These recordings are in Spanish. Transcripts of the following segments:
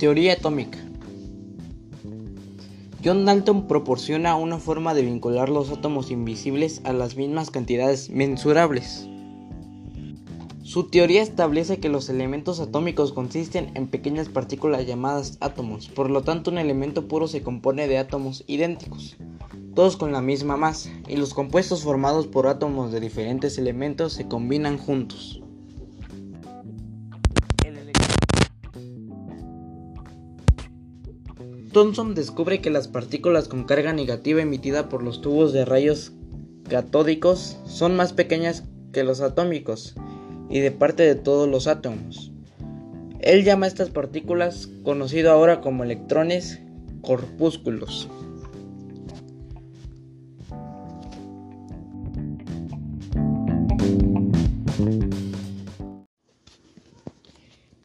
Teoría atómica. John Dalton proporciona una forma de vincular los átomos invisibles a las mismas cantidades mensurables. Su teoría establece que los elementos atómicos consisten en pequeñas partículas llamadas átomos, por lo tanto un elemento puro se compone de átomos idénticos, todos con la misma masa, y los compuestos formados por átomos de diferentes elementos se combinan juntos. Thomson descubre que las partículas con carga negativa emitida por los tubos de rayos catódicos son más pequeñas que los atómicos y de parte de todos los átomos. Él llama a estas partículas, conocido ahora como electrones, corpúsculos.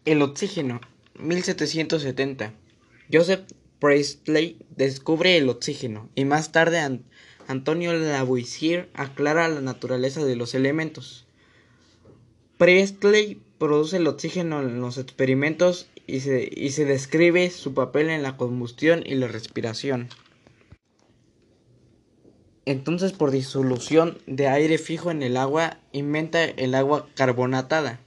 El oxígeno, 1770. Joseph Priestley descubre el oxígeno y más tarde Antonio Lavoisier aclara la naturaleza de los elementos. Priestley produce el oxígeno en los experimentos y se, y se describe su papel en la combustión y la respiración. Entonces, por disolución de aire fijo en el agua, inventa el agua carbonatada.